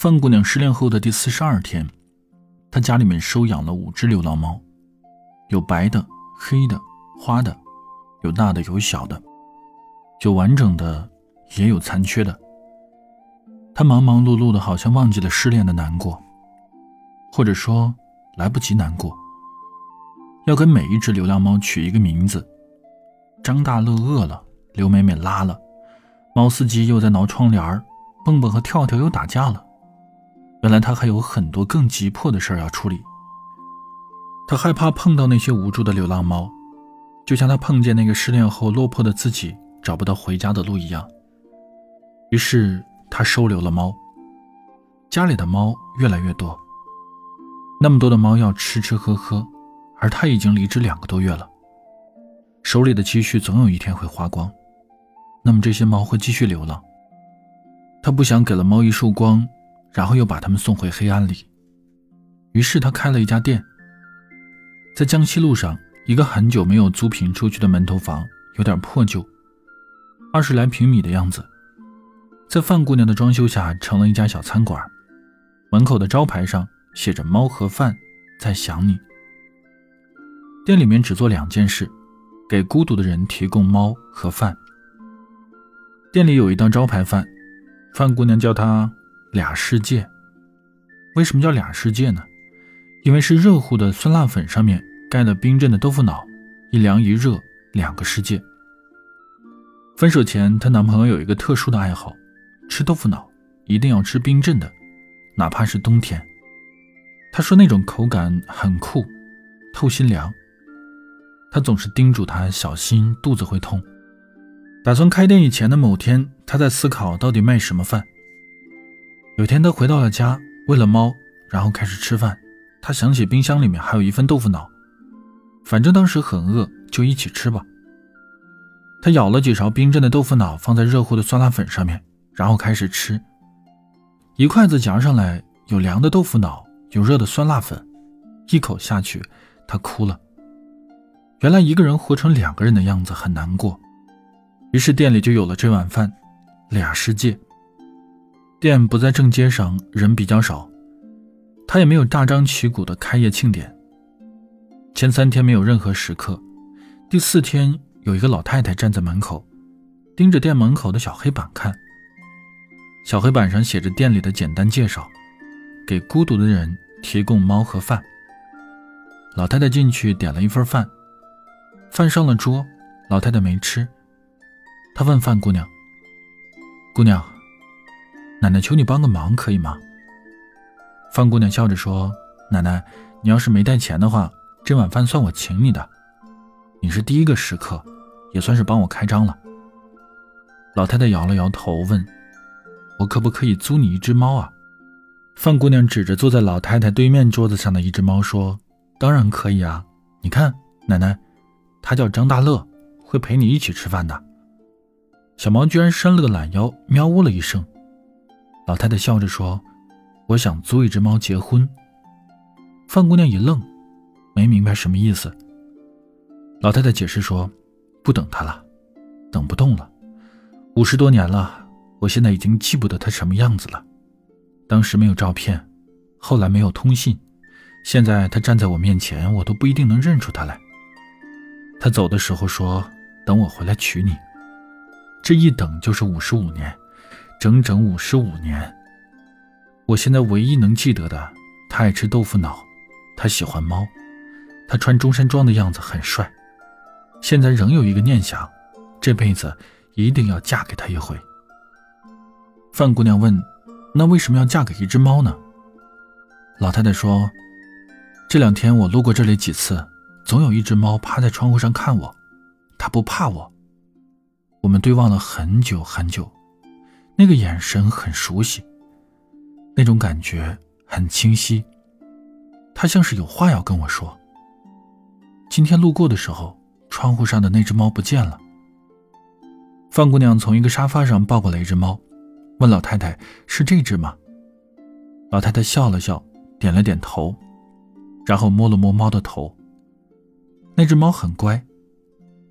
范姑娘失恋后的第四十二天，她家里面收养了五只流浪猫，有白的、黑的、花的，有大的有小的，有完整的，也有残缺的。她忙忙碌碌的，好像忘记了失恋的难过，或者说来不及难过。要给每一只流浪猫取一个名字。张大乐饿了，刘美美拉了，猫司机又在挠窗帘蹦蹦和跳跳又打架了。原来他还有很多更急迫的事要处理。他害怕碰到那些无助的流浪猫，就像他碰见那个失恋后落魄的自己找不到回家的路一样。于是他收留了猫。家里的猫越来越多，那么多的猫要吃吃喝喝，而他已经离职两个多月了。手里的积蓄总有一天会花光，那么这些猫会继续流浪。他不想给了猫一束光，然后又把他们送回黑暗里。于是他开了一家店，在江西路上一个很久没有租赁出去的门头房，有点破旧，二十来平米的样子，在范姑娘的装修下成了一家小餐馆。门口的招牌上写着“猫和饭，在想你”。店里面只做两件事。给孤独的人提供猫和饭。店里有一道招牌饭，范姑娘叫它“俩世界”。为什么叫俩世界呢？因为是热乎的酸辣粉上面盖了冰镇的豆腐脑，一凉一热，两个世界。分手前，她男朋友有一个特殊的爱好，吃豆腐脑一定要吃冰镇的，哪怕是冬天。他说那种口感很酷，透心凉。他总是叮嘱他小心肚子会痛。打算开店以前的某天，他在思考到底卖什么饭。有天他回到了家，喂了猫，然后开始吃饭。他想起冰箱里面还有一份豆腐脑，反正当时很饿，就一起吃吧。他舀了几勺冰镇的豆腐脑放在热乎的酸辣粉上面，然后开始吃。一筷子夹上来，有凉的豆腐脑，有热的酸辣粉，一口下去，他哭了。原来一个人活成两个人的样子很难过，于是店里就有了这碗饭，俩世界。店不在正街上，人比较少，他也没有大张旗鼓的开业庆典。前三天没有任何食客，第四天有一个老太太站在门口，盯着店门口的小黑板看。小黑板上写着店里的简单介绍：给孤独的人提供猫和饭。老太太进去点了一份饭。饭上了桌，老太太没吃。她问范姑娘：“姑娘，奶奶求你帮个忙，可以吗？”范姑娘笑着说：“奶奶，你要是没带钱的话，这碗饭算我请你的。你是第一个食客，也算是帮我开张了。”老太太摇了摇头，问：“我可不可以租你一只猫啊？”范姑娘指着坐在老太太对面桌子上的一只猫说：“当然可以啊，你看，奶奶。”他叫张大乐，会陪你一起吃饭的。小猫居然伸了个懒腰，喵呜了一声。老太太笑着说：“我想租一只猫结婚。”范姑娘一愣，没明白什么意思。老太太解释说：“不等他了，等不动了。五十多年了，我现在已经记不得他什么样子了。当时没有照片，后来没有通信，现在他站在我面前，我都不一定能认出他来。”他走的时候说：“等我回来娶你。”这一等就是五十五年，整整五十五年。我现在唯一能记得的，他爱吃豆腐脑，他喜欢猫，他穿中山装的样子很帅。现在仍有一个念想，这辈子一定要嫁给他一回。范姑娘问：“那为什么要嫁给一只猫呢？”老太太说：“这两天我路过这里几次。”总有一只猫趴在窗户上看我，它不怕我。我们对望了很久很久，那个眼神很熟悉，那种感觉很清晰。他像是有话要跟我说。今天路过的时候，窗户上的那只猫不见了。范姑娘从一个沙发上抱过来一只猫，问老太太：“是这只吗？”老太太笑了笑，点了点头，然后摸了摸猫的头。那只猫很乖，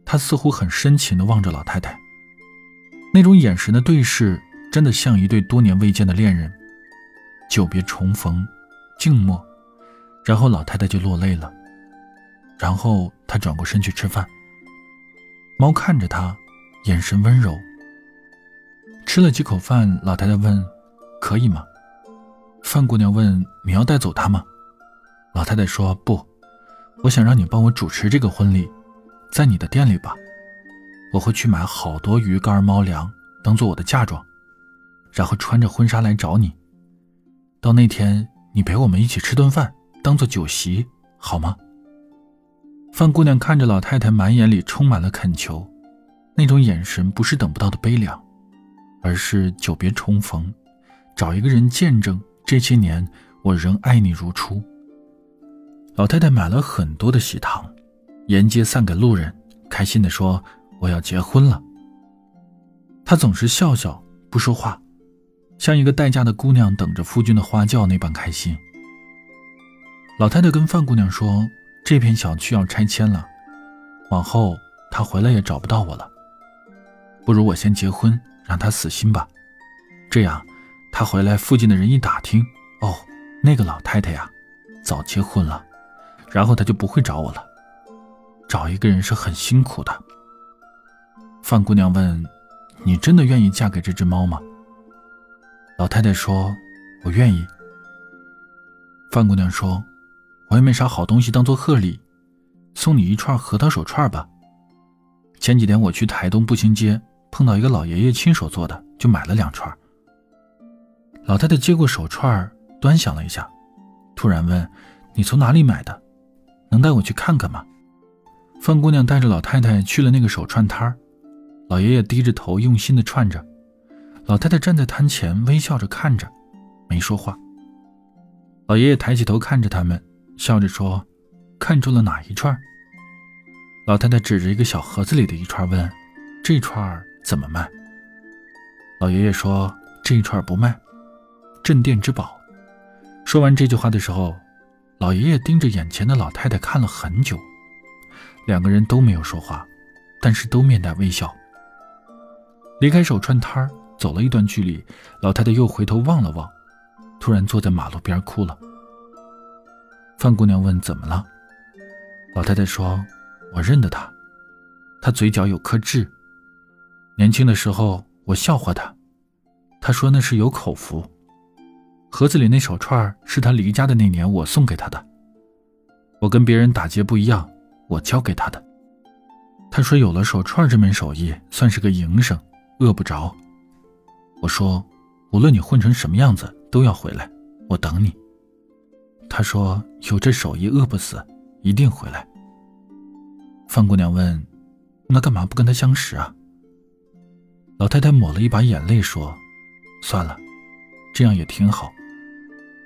它似乎很深情地望着老太太，那种眼神的对视，真的像一对多年未见的恋人。久别重逢，静默，然后老太太就落泪了。然后她转过身去吃饭。猫看着她，眼神温柔。吃了几口饭，老太太问：“可以吗？”范姑娘问：“你要带走它吗？”老太太说：“不，我想让你帮我主持这个婚礼，在你的店里吧。我会去买好多鱼干、猫粮，当做我的嫁妆，然后穿着婚纱来找你。到那天，你陪我们一起吃顿饭，当做酒席，好吗？”范姑娘看着老太太，满眼里充满了恳求，那种眼神不是等不到的悲凉，而是久别重逢，找一个人见证这些年我仍爱你如初。老太太买了很多的喜糖，沿街散给路人，开心地说：“我要结婚了。”她总是笑笑不说话，像一个待嫁的姑娘等着夫君的花轿那般开心。老太太跟范姑娘说。这片小区要拆迁了，往后她回来也找不到我了。不如我先结婚，让她死心吧。这样，他回来，附近的人一打听，哦，那个老太太呀，早结婚了，然后她就不会找我了。找一个人是很辛苦的。范姑娘问：“你真的愿意嫁给这只猫吗？”老太太说：“我愿意。”范姑娘说。我也没啥好东西当做贺礼，送你一串核桃手串吧。前几天我去台东步行街，碰到一个老爷爷亲手做的，就买了两串。老太太接过手串，端详了一下，突然问：“你从哪里买的？能带我去看看吗？”范姑娘带着老太太去了那个手串摊，老爷爷低着头用心的串着，老太太站在摊前微笑着看着，没说话。老爷爷抬起头看着他们。笑着说：“看中了哪一串？”老太太指着一个小盒子里的一串问：“这串怎么卖？”老爷爷说：“这一串不卖，镇店之宝。”说完这句话的时候，老爷爷盯着眼前的老太太看了很久，两个人都没有说话，但是都面带微笑。离开手串摊儿，走了一段距离，老太太又回头望了望，突然坐在马路边哭了。范姑娘问：“怎么了？”老太太说：“我认得他，他嘴角有颗痣。年轻的时候我笑话他，他说那是有口福。盒子里那手串是他离家的那年我送给他的。我跟别人打劫不一样，我教给他的。他说有了手串这门手艺，算是个营生，饿不着。我说，无论你混成什么样子，都要回来，我等你。”他说：“有这手艺，饿不死，一定回来。”范姑娘问：“那干嘛不跟他相识啊？”老太太抹了一把眼泪说：“算了，这样也挺好。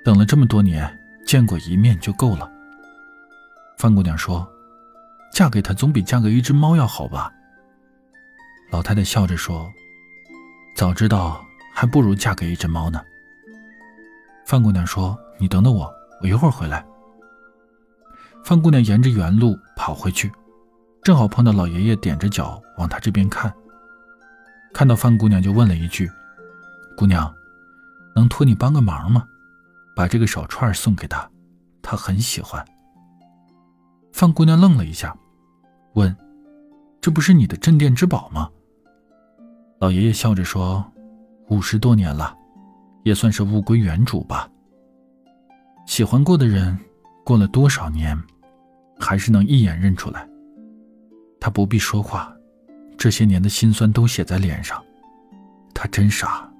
等了这么多年，见过一面就够了。”范姑娘说：“嫁给他总比嫁给一只猫要好吧？”老太太笑着说：“早知道，还不如嫁给一只猫呢。”范姑娘说：“你等等我。”我一会儿回来。范姑娘沿着原路跑回去，正好碰到老爷爷踮着脚往她这边看。看到范姑娘，就问了一句：“姑娘，能托你帮个忙吗？把这个手串送给他，他很喜欢。”范姑娘愣了一下，问：“这不是你的镇店之宝吗？”老爷爷笑着说：“五十多年了，也算是物归原主吧。”喜欢过的人，过了多少年，还是能一眼认出来。他不必说话，这些年的辛酸都写在脸上。他真傻，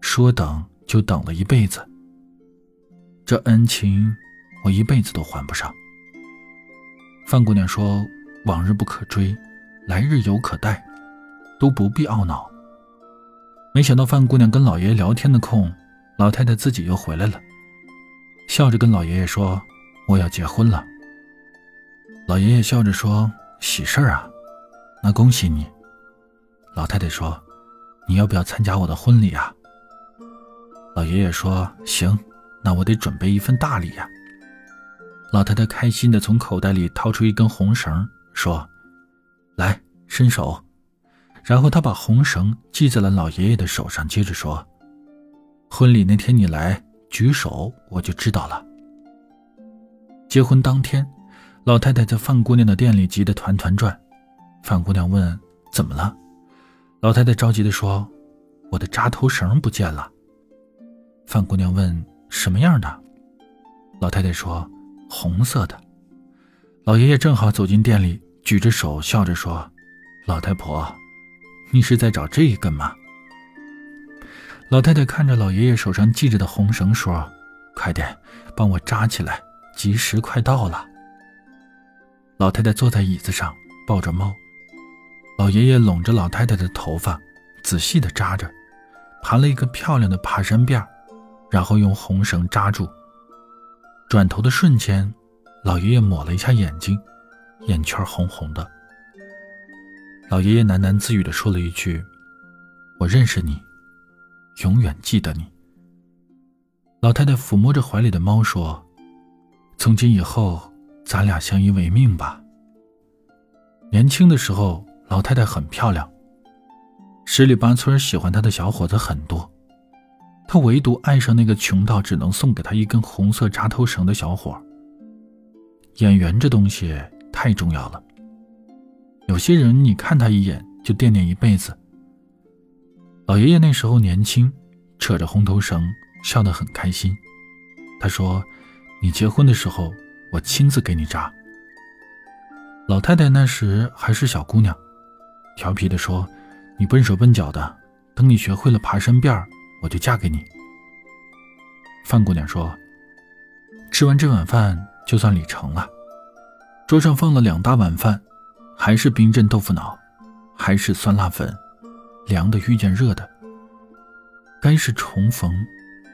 说等就等了一辈子。这恩情，我一辈子都还不上。范姑娘说：“往日不可追，来日犹可待，都不必懊恼。”没想到范姑娘跟老爷爷聊天的空，老太太自己又回来了。笑着跟老爷爷说：“我要结婚了。”老爷爷笑着说：“喜事儿啊，那恭喜你。”老太太说：“你要不要参加我的婚礼啊？”老爷爷说：“行，那我得准备一份大礼呀。”老太太开心的从口袋里掏出一根红绳，说：“来，伸手。”然后他把红绳系在了老爷爷的手上，接着说：“婚礼那天你来。”举手我就知道了。结婚当天，老太太在范姑娘的店里急得团团转。范姑娘问：“怎么了？”老太太着急地说：“我的扎头绳不见了。”范姑娘问：“什么样的？”老太太说：“红色的。”老爷爷正好走进店里，举着手笑着说：“老太婆，你是在找这一根吗？”老太太看着老爷爷手上系着的红绳，说：“快点，帮我扎起来，吉时快到了。”老太太坐在椅子上，抱着猫。老爷爷拢着老太太的头发，仔细地扎着，盘了一个漂亮的爬山辫然后用红绳扎住。转头的瞬间，老爷爷抹了一下眼睛，眼圈红红的。老爷爷喃喃自语地说了一句：“我认识你。”永远记得你。老太太抚摸着怀里的猫说：“从今以后，咱俩相依为命吧。”年轻的时候，老太太很漂亮，十里八村喜欢她的小伙子很多，她唯独爱上那个穷到只能送给她一根红色扎头绳的小伙。眼缘这东西太重要了，有些人你看他一眼就惦念一辈子。老爷爷那时候年轻，扯着红头绳，笑得很开心。他说：“你结婚的时候，我亲自给你扎。”老太太那时还是小姑娘，调皮地说：“你笨手笨脚的，等你学会了爬山辫我就嫁给你。”范姑娘说：“吃完这碗饭就算礼成了。”桌上放了两大碗饭，还是冰镇豆腐脑，还是酸辣粉。凉的遇见热的，该是重逢，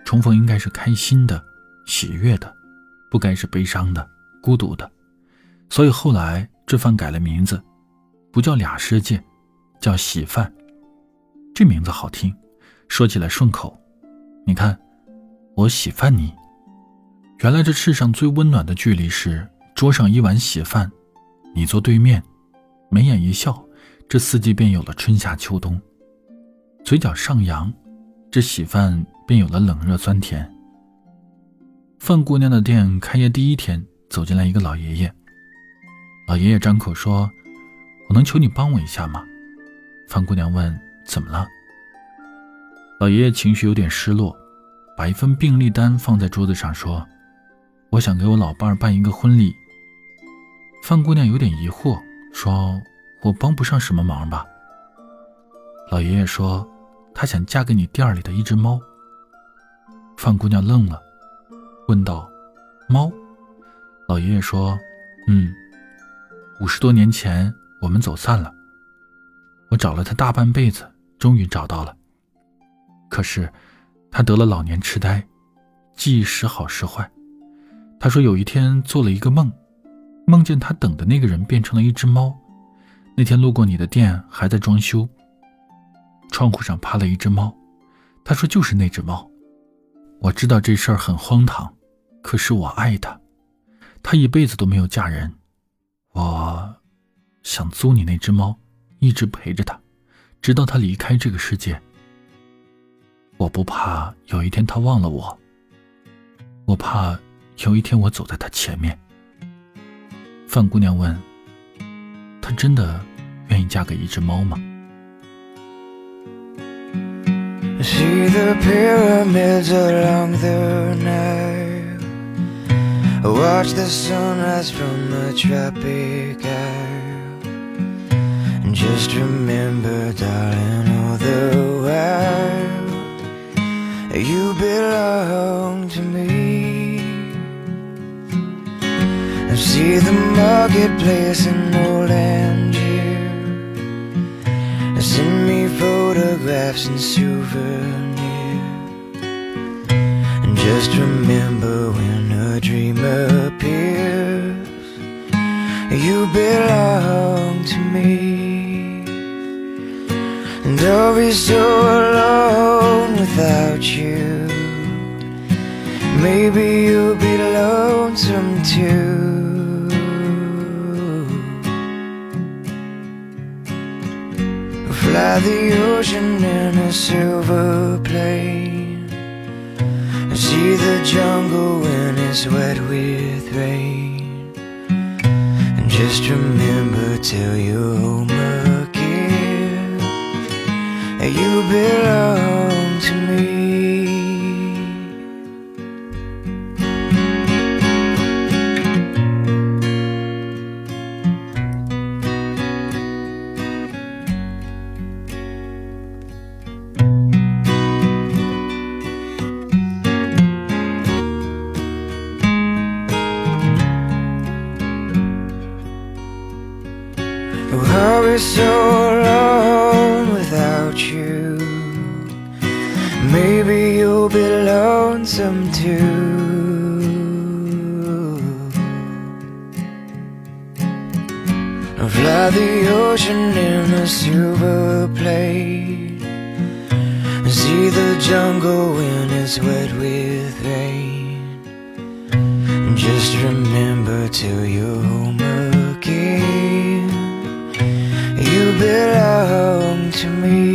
重逢应该是开心的、喜悦的，不该是悲伤的、孤独的。所以后来这饭改了名字，不叫俩世界，叫喜饭。这名字好听，说起来顺口。你看，我喜饭你。原来这世上最温暖的距离是桌上一碗喜饭，你坐对面，眉眼一笑，这四季便有了春夏秋冬。嘴角上扬，这喜饭便有了冷热酸甜。范姑娘的店开业第一天，走进来一个老爷爷。老爷爷张口说：“我能求你帮我一下吗？”范姑娘问：“怎么了？”老爷爷情绪有点失落，把一份病历单放在桌子上说：“我想给我老伴儿办一个婚礼。”范姑娘有点疑惑，说：“我帮不上什么忙吧？”老爷爷说：“他想嫁给你店里的一只猫。”范姑娘愣了，问道：“猫？”老爷爷说：“嗯，五十多年前我们走散了，我找了他大半辈子，终于找到了。可是他得了老年痴呆，记忆时好时坏。他说有一天做了一个梦，梦见他等的那个人变成了一只猫。那天路过你的店，还在装修。”窗户上趴了一只猫，他说：“就是那只猫。”我知道这事儿很荒唐，可是我爱他，他一辈子都没有嫁人。我想租你那只猫，一直陪着他，直到他离开这个世界。我不怕有一天他忘了我，我怕有一天我走在他前面。范姑娘问：“他真的愿意嫁给一只猫吗？” See the pyramids along the Nile Watch the sunrise from the tropic isle And just remember, darling, all the while You belong See the marketplace in old Angier Send me photographs and souvenirs. And just remember when a dream appears You belong to me. And I'll be so alone without you Maybe you'll be lonesome too Fly the ocean in a silver plane See the jungle when it's wet with rain. And just remember till you're home again. You belong to me. So alone without you. Maybe you'll be lonesome too. I'll fly the ocean in a silver plane. and See the jungle when it's wet with rain. And just remember to. You belong to me.